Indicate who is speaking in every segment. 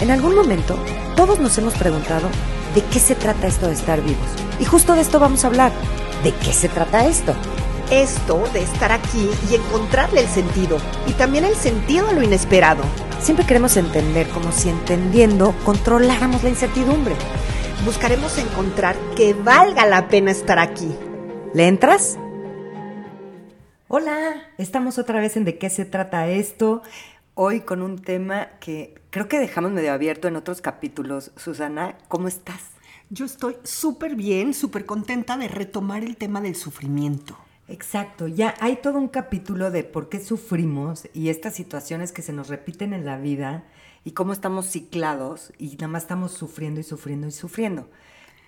Speaker 1: En algún momento, todos nos hemos preguntado de qué se trata esto de estar vivos. Y justo de esto vamos a hablar. ¿De qué se trata esto?
Speaker 2: Esto de estar aquí y encontrarle el sentido. Y también el sentido a lo inesperado.
Speaker 1: Siempre queremos entender como si entendiendo controláramos la incertidumbre.
Speaker 2: Buscaremos encontrar que valga la pena estar aquí.
Speaker 1: ¿Le entras? Hola, estamos otra vez en de qué se trata esto. Hoy con un tema que creo que dejamos medio abierto en otros capítulos. Susana, ¿cómo estás?
Speaker 2: Yo estoy súper bien, súper contenta de retomar el tema del sufrimiento.
Speaker 1: Exacto, ya hay todo un capítulo de por qué sufrimos y estas situaciones que se nos repiten en la vida y cómo estamos ciclados y nada más estamos sufriendo y sufriendo y sufriendo.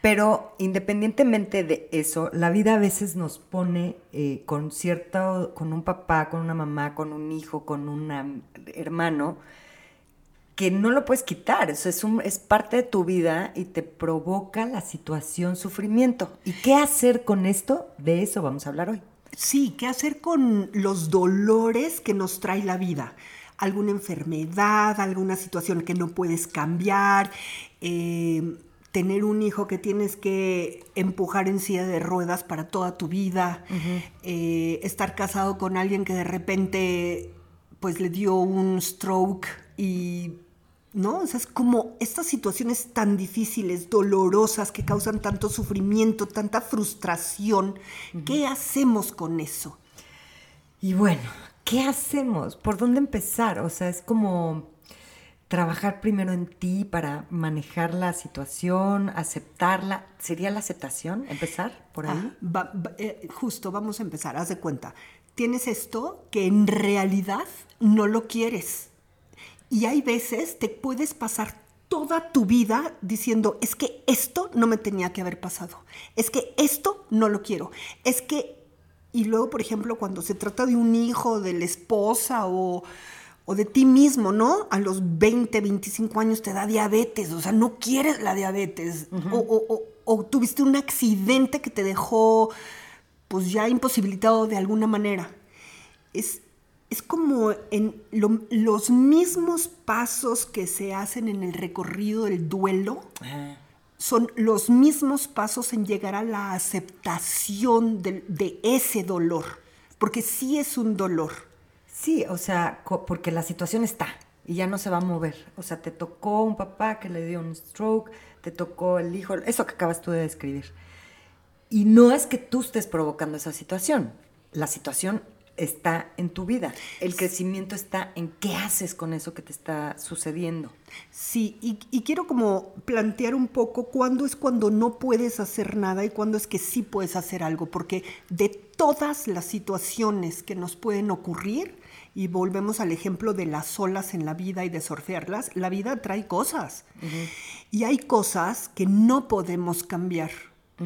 Speaker 1: Pero independientemente de eso, la vida a veces nos pone eh, con cierto, con un papá, con una mamá, con un hijo, con un hermano, que no lo puedes quitar. Eso es, un, es parte de tu vida y te provoca la situación sufrimiento. ¿Y qué hacer con esto? De eso vamos a hablar hoy.
Speaker 2: Sí, ¿qué hacer con los dolores que nos trae la vida? Alguna enfermedad, alguna situación que no puedes cambiar. Eh, tener un hijo que tienes que empujar en silla de ruedas para toda tu vida, eh, estar casado con alguien que de repente pues le dio un stroke y ¿no? O sea, es como estas situaciones tan difíciles, dolorosas, que causan tanto sufrimiento, tanta frustración. ¿Qué hacemos con eso?
Speaker 1: Y bueno, ¿qué hacemos? ¿Por dónde empezar? O sea, es como trabajar primero en ti para manejar la situación, aceptarla. ¿Sería la aceptación? ¿Empezar por ahí?
Speaker 2: Ah, eh, justo, vamos a empezar. Haz de cuenta. Tienes esto que en realidad no lo quieres. Y hay veces te puedes pasar toda tu vida diciendo, es que esto no me tenía que haber pasado. Es que esto no lo quiero. Es que... Y luego, por ejemplo, cuando se trata de un hijo, de la esposa o o de ti mismo, ¿no? A los 20, 25 años te da diabetes, o sea, no quieres la diabetes, o, tuviste un accidente que te dejó, pues ya imposibilitado de alguna manera. Es, es como en los mismos pasos que se hacen en el recorrido del duelo. Son los mismos pasos en llegar a la aceptación de, de ese dolor, porque sí es un dolor
Speaker 1: Sí, o sea, porque la situación está y ya no se va a mover. O sea, te tocó un papá que le dio un stroke, te tocó el hijo, eso que acabas tú de describir. Y no es que tú estés provocando esa situación. La situación está en tu vida. El crecimiento está en qué haces con eso que te está sucediendo.
Speaker 2: Sí, y, y, quiero como plantear un poco cuándo es cuando no puedes hacer nada y cuándo es que sí puedes hacer algo, porque de todas las situaciones que nos pueden ocurrir, y volvemos al ejemplo de las olas en la vida y de surfearlas, la vida trae cosas. Y hay cosas que no podemos cambiar.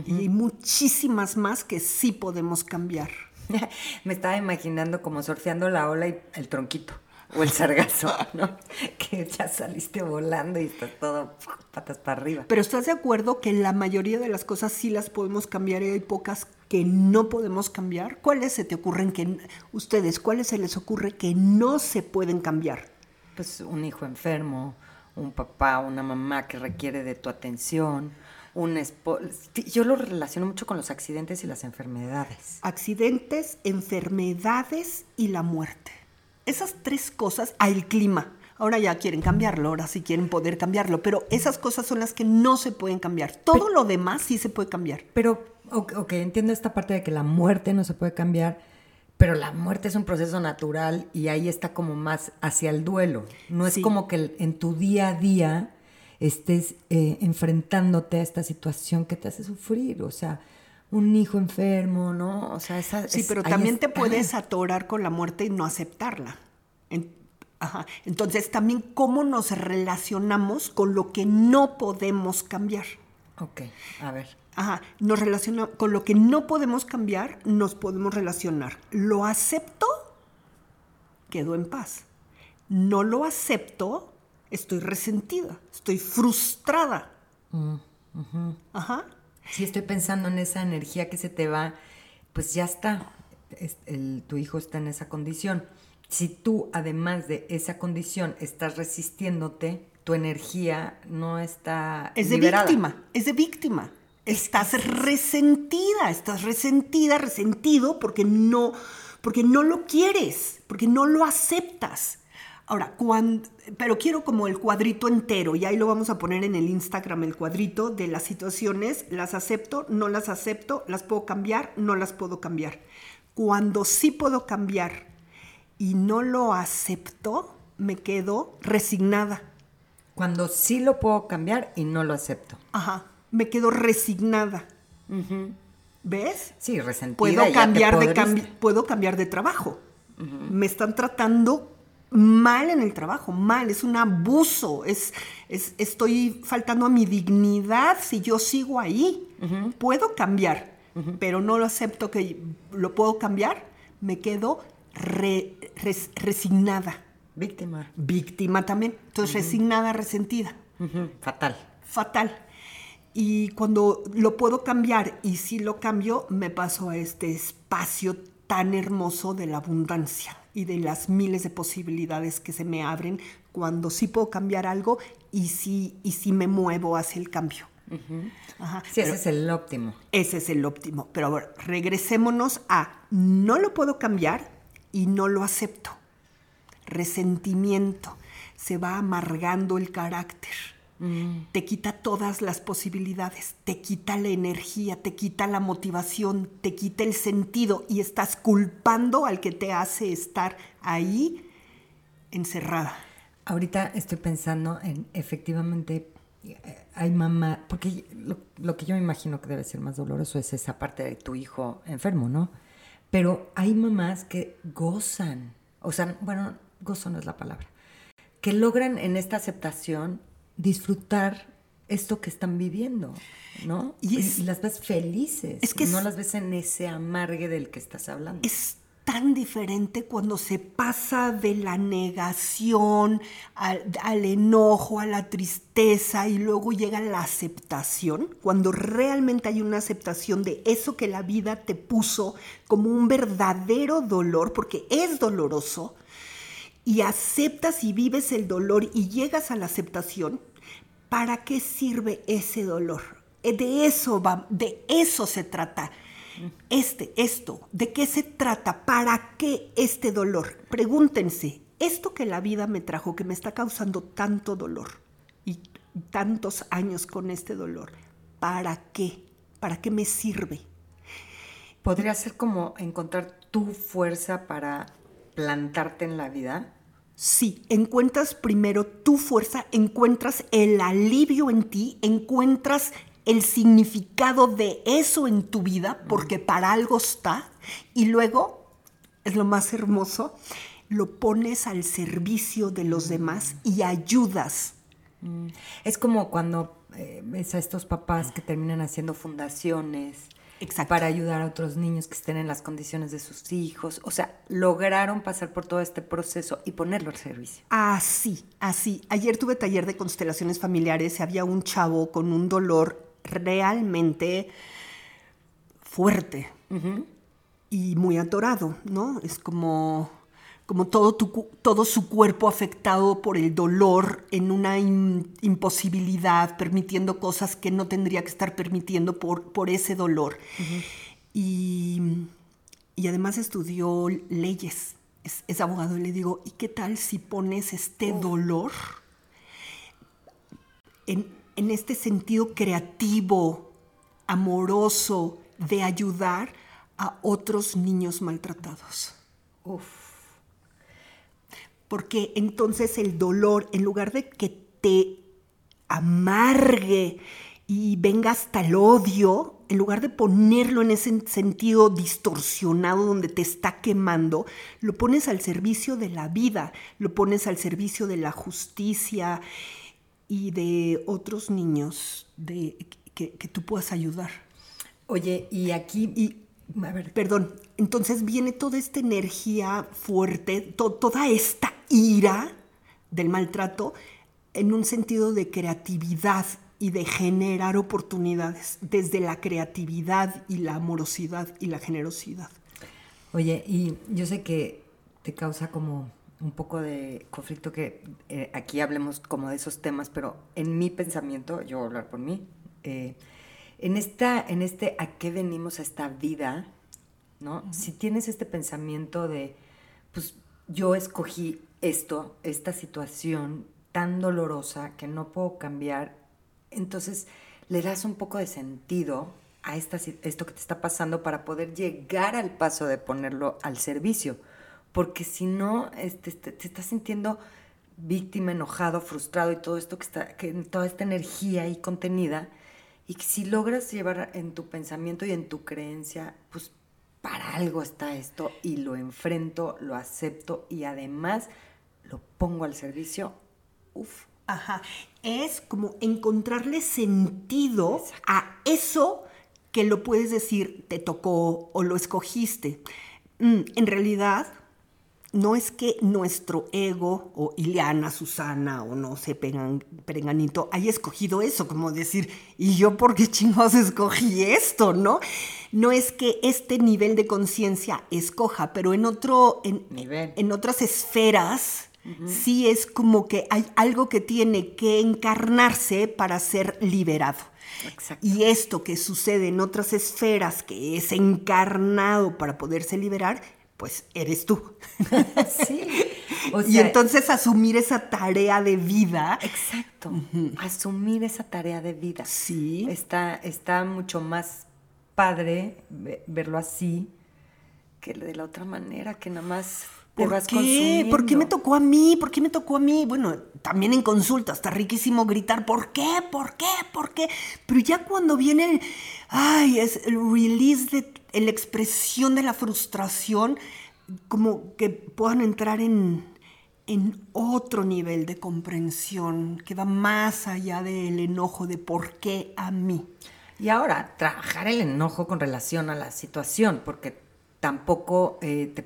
Speaker 2: Y muchísimas más que sí podemos cambiar.
Speaker 1: Me estaba imaginando como surfeando la ola y el tronquito o el sargazo, ¿no? que ya saliste volando y está todo patas para arriba.
Speaker 2: Pero ¿estás de acuerdo que la mayoría de las cosas sí las podemos cambiar y hay pocas que no podemos cambiar? ¿Cuáles se te ocurren que ustedes, cuáles se les ocurre que no se pueden cambiar?
Speaker 1: Pues un hijo enfermo, un papá, una mamá que requiere de tu atención, un. Yo lo relaciono mucho con los accidentes y las enfermedades.
Speaker 2: Accidentes, enfermedades y la muerte. Esas tres cosas, al clima. Ahora ya quieren cambiarlo, ahora sí quieren poder cambiarlo, pero esas cosas son las que no se pueden cambiar. Todo lo demás sí se puede cambiar.
Speaker 1: Pero ok, entiendo esta parte de que la muerte no se puede cambiar, pero la muerte es un proceso natural y ahí está como más hacia el duelo. No es como que en tu día a día estés eh, enfrentándote a esta situación que te hace sufrir, o sea, un hijo enfermo, ¿no? O sea, esa,
Speaker 2: sí, pero también te puedes atorar con la muerte y no aceptarla. ajá. Entonces, también cómo nos relacionamos con lo que no podemos cambiar.
Speaker 1: Ok, a ver.
Speaker 2: Ajá, nos relaciona con lo que no podemos cambiar, nos podemos relacionar. Lo acepto, quedo en paz. No lo acepto, estoy resentida, estoy frustrada. Mm,
Speaker 1: Ajá. Si estoy pensando en esa energía que se te va, pues ya está. tu hijo está en esa condición. Si tú, además de esa condición, estás resistiéndote tu energía no está
Speaker 2: Es de
Speaker 1: liberada.
Speaker 2: víctima, es de víctima. Estás resentida, estás resentida, resentido porque no, porque no lo quieres, porque no lo aceptas. Ahora, cuando, pero quiero como el cuadrito entero, y ahí lo vamos a poner en el Instagram, el cuadrito de las situaciones, las acepto, no las acepto, las puedo cambiar, no las puedo cambiar. Cuando sí puedo cambiar y no lo acepto, me quedo resignada.
Speaker 1: Cuando sí lo puedo cambiar y no lo acepto.
Speaker 2: Ajá, me quedo resignada. ¿Ves?
Speaker 1: Sí, resentida.
Speaker 2: Puedo cambiar, de cambi- puedo cambiar de trabajo. Me están tratando mal en el trabajo, mal, es un abuso, es, es- estoy faltando a mi dignidad si yo sigo ahí. Puedo cambiar, pero no lo acepto que lo puedo cambiar, me quedo re- res- resignada.
Speaker 1: Víctima.
Speaker 2: Víctima también. Entonces, resignada, resentida
Speaker 1: Fatal.
Speaker 2: fatal. Y cuando lo puedo cambiar y si lo cambio, me paso a este espacio tan hermoso de la abundancia y de las miles de posibilidades que se me abren cuando sí puedo cambiar algo y sí, y sí me muevo hacia el cambio. Ajá.
Speaker 1: Sí, ese es el óptimo.
Speaker 2: ese es el óptimo. Pero ahora, regresémonos a no lo puedo cambiar y no lo acepto. Resentimiento. Se va amargando el carácter. Te quita todas las posibilidades, te quita la energía, te quita la motivación, te quita el sentido y estás culpando al que te hace estar ahí encerrada.
Speaker 1: Ahorita estoy pensando en efectivamente eh, hay mamá, porque lo, lo que yo me imagino que debe ser más doloroso es esa parte de tu hijo enfermo, ¿no? Pero hay mamás que gozan, o sea, bueno, gozo no es la palabra, que logran en esta aceptación disfrutar esto que están viviendo, ¿no?
Speaker 2: Y
Speaker 1: Y,
Speaker 2: es-
Speaker 1: y las ves felices,
Speaker 2: es que
Speaker 1: no
Speaker 2: es-
Speaker 1: las ves en ese amargue del que estás hablando.
Speaker 2: Es tan diferente cuando se pasa de la negación al, al enojo, a la tristeza y luego llega la aceptación, cuando realmente hay una aceptación de eso que la vida te puso como un verdadero dolor, porque es doloroso, y aceptas y vives el dolor y llegas a la aceptación, ¿para qué sirve ese dolor? Eh, De eso va, de eso se trata. Este, esto, ¿de qué se trata? ¿Para qué este dolor? Pregúntense, esto que la vida me trajo, que me está causando tanto dolor y tantos años con este dolor, ¿para qué? ¿Para qué me sirve?
Speaker 1: ¿Podría ser como encontrar tu fuerza para plantarte en la vida?
Speaker 2: Sí, encuentras primero tu fuerza, encuentras el alivio en ti, encuentras el significado de eso en tu vida, porque para algo está, y luego, es lo más hermoso, lo pones al servicio de los demás y ayudas.
Speaker 1: Es como cuando eh, ves a estos papás que terminan haciendo fundaciones
Speaker 2: Exacto.
Speaker 1: para ayudar a otros niños que estén en las condiciones de sus hijos. O sea, lograron pasar por todo este proceso y ponerlo al servicio.
Speaker 2: Así, así. Ayer tuve taller de constelaciones familiares y había un chavo con un dolor realmente fuerte y muy atorado, ¿no? Es como, como todo, tu todo su cuerpo afectado por el dolor en una im- imposibilidad, permitiendo cosas que no tendría que estar permitiendo por, por ese dolor. y, y además estudió leyes, es, es abogado, y le digo, ¿y qué tal si pones este dolor en, en este sentido creativo, amoroso, de ayudar a otros niños maltratados?
Speaker 1: Uf.
Speaker 2: Porque entonces el dolor, en lugar de que te amargue y venga hasta el odio, en lugar de ponerlo en ese sentido distorsionado donde te está quemando, lo pones al servicio de la vida, lo pones al servicio de la justicia y de otros niños de, que, tú puedas ayudar.
Speaker 1: Oye, y aquí,
Speaker 2: Y,
Speaker 1: a ver,
Speaker 2: perdón, entonces viene toda esta energía fuerte, to- toda esta ira del maltrato en un sentido de creatividad y de generar oportunidades desde la creatividad y la amorosidad y la generosidad.
Speaker 1: oye, y yo sé que te causa como un poco de conflicto que eh, aquí hablemos como de esos temas, pero en mi pensamiento, yo voy a hablar por mí, eh, en, esta, en este a qué venimos a esta vida, ¿no? Si tienes este pensamiento de, pues yo escogí esto, esta situación tan dolorosa que no puedo cambiar, entonces le das un poco de sentido a esta, esto que te está pasando para poder llegar al paso de ponerlo al servicio. Porque si no, este, te, te, estás sintiendo víctima, enojado, frustrado y todo esto que está, que toda esta energía ahí contenida. Y si logras llevar en tu pensamiento y en tu creencia, pues para algo está esto y lo enfrento, lo acepto y además lo pongo al servicio, uf.
Speaker 2: Ajá, es como encontrarle sentido a eso que lo puedes decir, te tocó o lo escogiste. Mm, en realidad, no es que nuestro ego o Ileana, Susana o no sé, Perenganito haya escogido eso, como decir, ¿y yo por qué chingos escogí esto, no? No es que este nivel de conciencia escoja, pero en otro, en, en otras esferas, sí es como que hay algo que tiene que encarnarse para ser liberado. Y esto que sucede en otras esferas, que es encarnado para poderse liberar, pues eres tú. sí. y entonces asumir esa tarea de vida.
Speaker 1: Exacto. Asumir esa tarea de vida.
Speaker 2: Sí.
Speaker 1: Está, está mucho más padre verlo así que de la otra manera, que nada más
Speaker 2: ¿Por qué? ¿Por qué me tocó a mí? ¿Por qué me tocó a mí? Bueno, también en consulta está riquísimo gritar, ¿por qué? ¿Por qué? ¿Por qué? Pero ya cuando viene, ay, es el release de la expresión de la frustración, como que puedan entrar en, en otro nivel de comprensión que va más allá del enojo de por qué a mí.
Speaker 1: Y ahora, trabajar el enojo con relación a la situación, porque tampoco eh, te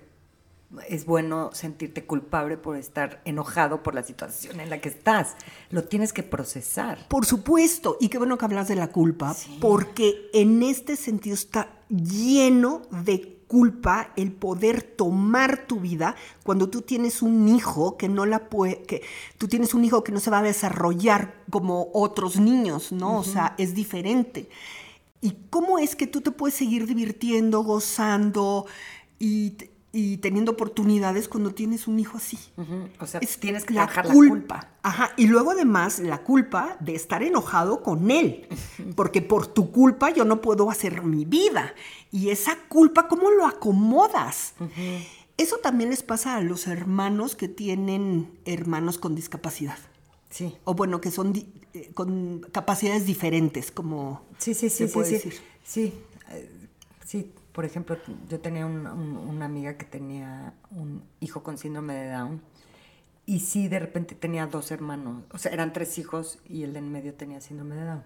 Speaker 1: es bueno sentirte culpable por estar enojado por la situación en la que estás. Lo tienes que procesar.
Speaker 2: Por supuesto, y qué bueno que hablas de la culpa, porque en este sentido está lleno de culpa el poder tomar tu vida cuando tú tienes un hijo que no la puede, que tú tienes un hijo que no se va a desarrollar como otros niños, ¿no? O sea, es diferente. ¿Y cómo es que tú te puedes seguir divirtiendo, gozando y y teniendo oportunidades cuando tienes un hijo así.
Speaker 1: O sea, tienes que la culpa. la culpa.
Speaker 2: Ajá, y luego además la culpa de estar enojado con él, porque por tu culpa yo no puedo hacer mi vida. Y esa culpa, ¿cómo lo acomodas? Eso también les pasa a los hermanos que tienen hermanos con discapacidad.
Speaker 1: Sí.
Speaker 2: O bueno, que son eh, con capacidades diferentes, como
Speaker 1: sí, sí, sí, sí, sí, sí, eh, sí, por ejemplo, yo tenía una amiga que tenía un hijo con síndrome de Down y sí, de repente tenía dos hermanos, o sea, eran tres hijos y el de en medio tenía síndrome de Down.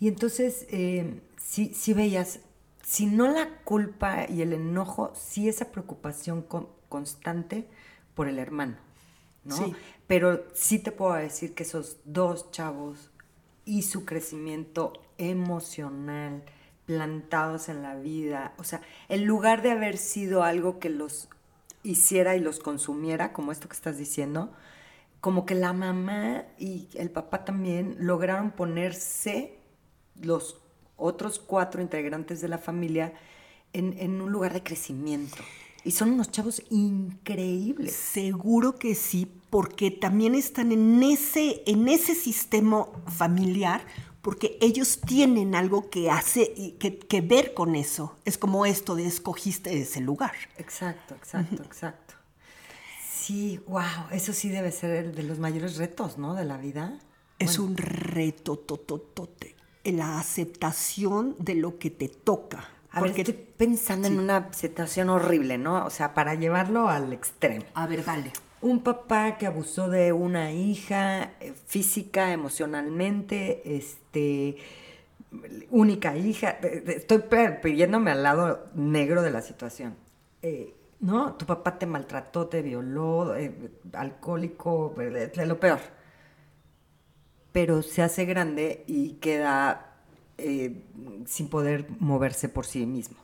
Speaker 1: Y entonces, eh, sí, sí veías, si no la culpa y el enojo, sí esa preocupación constante por el hermano, ¿no? Sí. Pero sí te puedo decir que esos dos chavos y su crecimiento emocional, plantados en la vida. O sea, en lugar de haber sido algo que los hiciera y los consumiera, como esto que estás diciendo, como que la mamá y el papá también lograron ponerse los otros cuatro integrantes de la familia en, un lugar de crecimiento. Y son unos chavos increíbles.
Speaker 2: Seguro que sí, porque también están en ese, en ese sistema familiar porque ellos tienen algo que hace que, que, ver con eso. Es como esto de escogiste ese lugar.
Speaker 1: Exacto, exacto, exacto. Sí, wow, eso sí debe ser el de los mayores retos, ¿no? De la vida.
Speaker 2: Es un reto tototote. La aceptación de lo que te toca.
Speaker 1: A porque, ver, estoy pensando en una situación horrible, ¿no? O sea, para llevarlo al extremo.
Speaker 2: A ver, dale
Speaker 1: un papá que abusó de una hija eh, física, emocionalmente, este, única hija. Estoy pidiéndome al lado negro de la situación. Eh, ¿No? Tu papá te maltrató, te violó, eh, alcohólico, lo peor. Pero se hace grande y queda sin poder moverse por sí mismo.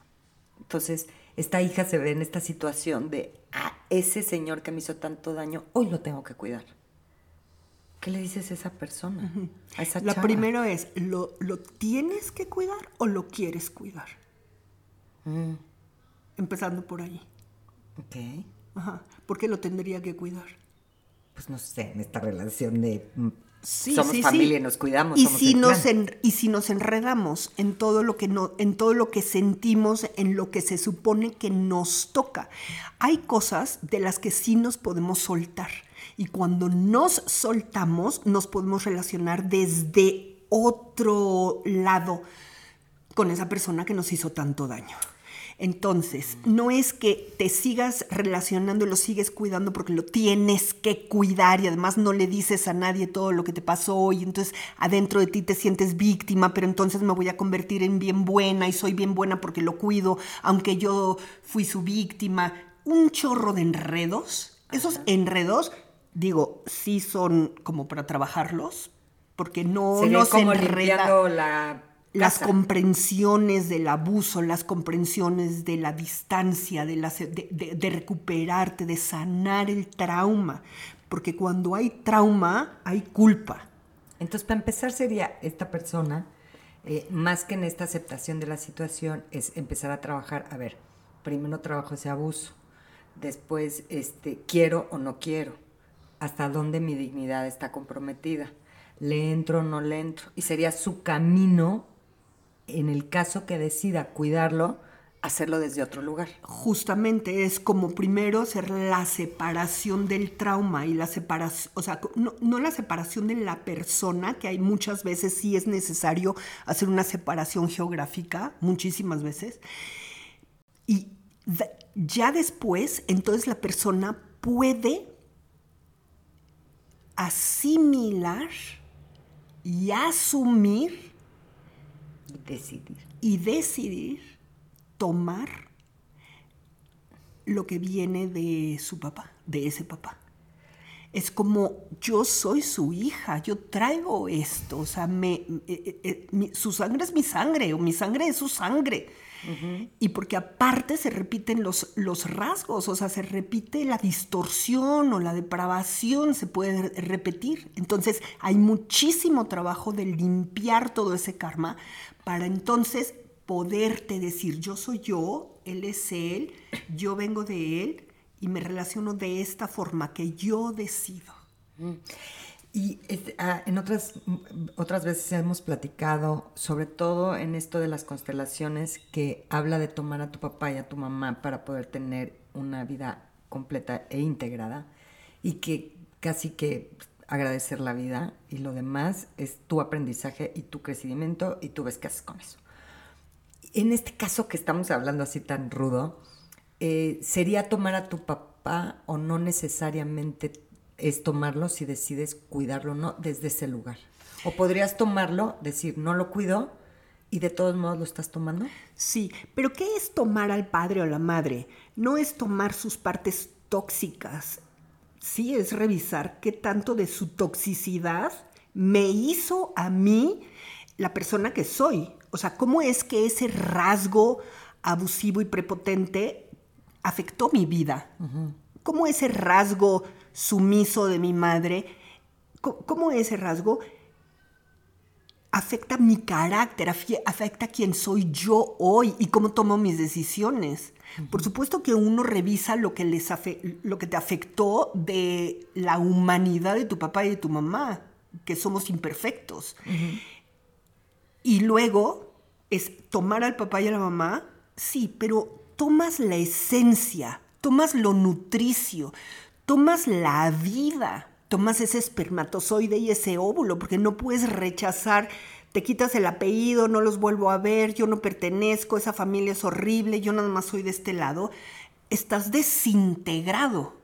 Speaker 1: Entonces, esta hija se ve en esta situación de, a ese señor que me hizo tanto daño, hoy lo tengo que cuidar. ¿Qué le dices a esa persona? A esa
Speaker 2: La
Speaker 1: chava?
Speaker 2: primero es, ¿lo, ¿lo tienes que cuidar o lo quieres cuidar?
Speaker 1: Mm,
Speaker 2: Empezando por ahí.
Speaker 1: ok.
Speaker 2: Ajá. ¿Por qué lo tendría que cuidar?
Speaker 1: Pues no sé, en esta relación de mm,
Speaker 2: Sí,
Speaker 1: somos
Speaker 2: sí,
Speaker 1: familia
Speaker 2: sí.
Speaker 1: y nos cuidamos.
Speaker 2: Y
Speaker 1: somos
Speaker 2: si, nos en- y si nos enredamos en todo lo que no, en todo lo que sentimos, en lo que se supone que nos toca, hay cosas de las que sí nos podemos soltar. Y cuando nos soltamos, nos podemos relacionar desde otro lado con esa persona que nos hizo tanto daño. Entonces, no es que te sigas relacionando y lo sigues cuidando porque lo tienes que cuidar y además no le dices a nadie todo lo que te pasó y entonces adentro de ti te sientes víctima, pero entonces me voy a convertir en bien buena y soy bien buena porque lo cuido, aunque yo fui su víctima. Un chorro de enredos. Esos enredos, digo, sí son como para trabajarlos, porque no,
Speaker 1: Sería
Speaker 2: no se
Speaker 1: como
Speaker 2: enreda
Speaker 1: limpiando la
Speaker 2: las
Speaker 1: casa.
Speaker 2: comprensiones del abuso, las comprensiones de la distancia, de, las- de- de- de recuperarte, de sanar el trauma. Porque cuando hay trauma, hay culpa.
Speaker 1: Entonces, para empezar, sería esta persona, eh, más que en esta aceptación de la situación, es empezar a trabajar, a ver, primero trabajo ese abuso, después, este, quiero o no quiero, hasta dónde mi dignidad está comprometida, le entro o no le entro, y sería su camino, en el caso que decida cuidarlo, hacerlo desde otro lugar.
Speaker 2: Justamente es como primero hacer la separación del trauma y la separación, o sea, no, no la separación de la persona, que hay muchas veces sí es necesario hacer una separación geográfica, muchísimas veces. Y ya después, entonces la persona puede asimilar y asumir
Speaker 1: Decidir.
Speaker 2: y decidir tomar lo que viene de su papá, de ese papá. Es como yo soy su hija, yo traigo esto, o sea, me, eh, eh, eh, su sangre es mi sangre, o mi sangre es su sangre. Y porque aparte se repiten los, los rasgos, o sea, se repite la distorsión o la depravación, se puede re- repetir. Entonces hay muchísimo trabajo de limpiar todo ese karma para entonces poderte decir, yo soy yo, él es él, yo vengo de él y me relaciono de esta forma que yo decido.
Speaker 1: Y este, ah, en otras, otras veces hemos platicado, sobre todo en esto de las constelaciones, que habla de tomar a tu papá y a tu mamá para poder tener una vida completa e integrada y que casi que agradecer la vida y lo demás es tu aprendizaje y tu crecimiento y tú ves qué haces con eso. En este caso que estamos hablando así tan rudo, eh, ¿sería tomar a tu papá o no necesariamente es tomarlo si decides cuidarlo o no desde ese lugar? ¿O podrías tomarlo, decir, no lo cuido y de todos modos lo estás tomando?
Speaker 2: Sí, pero ¿qué es tomar al padre o la madre? No es tomar sus partes tóxicas. Sí, es revisar qué tanto de su toxicidad me hizo a mí la persona que soy. O sea, ¿cómo es que ese rasgo abusivo y prepotente afectó mi vida? ¿Cómo ese rasgo sumiso de mi madre, cómo ese rasgo afecta mi carácter, afecta quién soy yo hoy y cómo tomo mis decisiones. Por supuesto que uno revisa lo que, les lo que te afectó de la humanidad de tu papá y de tu mamá, que somos imperfectos. Y luego es tomar al papá y a la mamá, sí, pero tomas la esencia, tomas lo nutricio, tomas la vida, tomas ese espermatozoide y ese óvulo, porque no puedes rechazar, te quitas el apellido, no los vuelvo a ver, yo no pertenezco, esa familia es horrible, yo nada más soy de este lado. Estás desintegrado.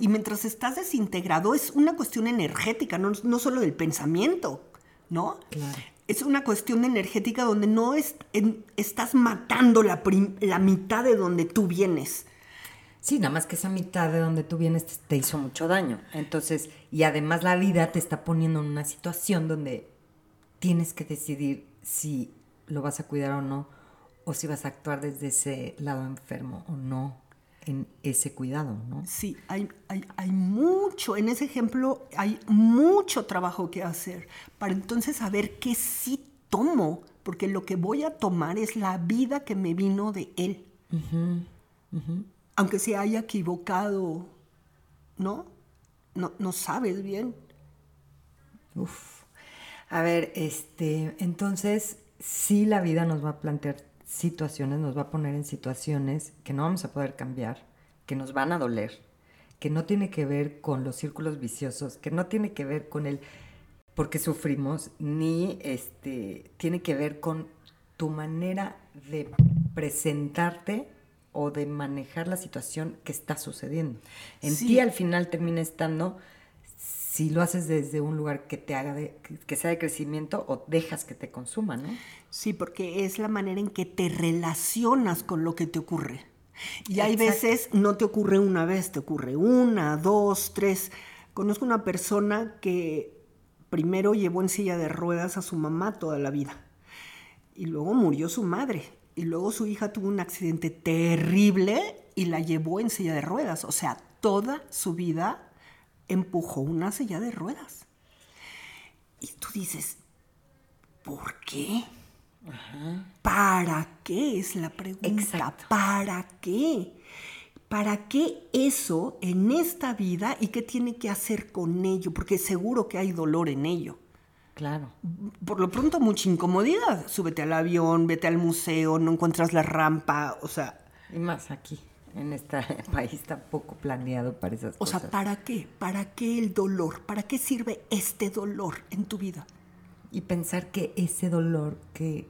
Speaker 2: Y mientras estás desintegrado es una cuestión energética, no, no solo del pensamiento, ¿no?
Speaker 1: Claro.
Speaker 2: Es una cuestión energética donde no es, en- estás matando la, prim- la mitad de donde tú vienes.
Speaker 1: Sí, nada más que esa mitad de donde tú vienes te, te hizo mucho daño. Entonces, y además la vida te está poniendo en una situación donde tienes que decidir si lo vas a cuidar o no, o si vas a actuar desde ese lado enfermo o no en ese cuidado, ¿no?
Speaker 2: Sí, hay, hay, hay, mucho, en ese ejemplo hay mucho trabajo que hacer para entonces saber qué sí tomo, porque lo que voy a tomar es la vida que me vino de él. Aunque se haya equivocado, ¿no? No, no sabes bien.
Speaker 1: Uf. A ver, este, entonces, sí la vida nos va a plantear situaciones, nos va a poner en situaciones que no vamos a poder cambiar, que nos van a doler, que no tiene que ver con los círculos viciosos, que no tiene que ver con el por qué sufrimos, ni este, tiene que ver con tu manera de presentarte o de manejar la situación que está sucediendo. En ti al final termina estando si lo haces desde un lugar que te haga de, que sea de crecimiento o dejas que te consuma, ¿no?
Speaker 2: Sí, porque es la manera en que te relacionas con lo que te ocurre. Y hay veces no te ocurre una vez, te ocurre una, dos, tres. Conozco una persona que primero llevó en silla de ruedas a su mamá toda la vida y luego murió su madre y luego su hija tuvo un accidente terrible y la llevó en silla de ruedas. O sea, toda su vida empujó una silla de ruedas. Y tú dices, ¿por qué? ¿Para qué es la pregunta? ¿Para qué? ¿Para qué eso en esta vida y qué tiene que hacer con ello? Porque seguro que hay dolor en ello.
Speaker 1: Claro.
Speaker 2: Por lo pronto, mucha incomodidad. Súbete al avión, vete al museo, no encuentras la rampa, o sea.
Speaker 1: Y más aquí en este país tan poco planeado para esas
Speaker 2: cosas. O sea, ¿para qué? ¿Para qué el dolor? ¿Para qué sirve este dolor en tu vida?
Speaker 1: Y pensar que ese dolor que,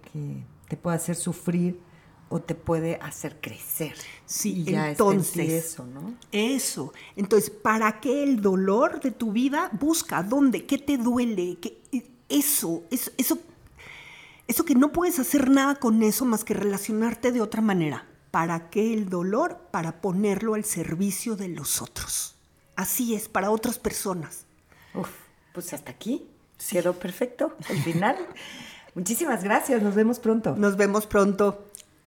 Speaker 1: te puede hacer sufrir o te puede hacer crecer.
Speaker 2: Sí, entonces
Speaker 1: eso, ¿no?
Speaker 2: Eso. Entonces, ¿para qué el dolor de tu vida? Busca dónde, qué te duele, ¿Qué, eso, eso, eso, eso que no puedes hacer nada con eso más que relacionarte de otra manera. ¿Para qué el dolor? Para ponerlo al servicio de los otros. Así es, para otras personas.
Speaker 1: Uf, pues hasta aquí. Quedó perfecto el final. Muchísimas gracias, nos vemos pronto.
Speaker 2: Nos vemos pronto.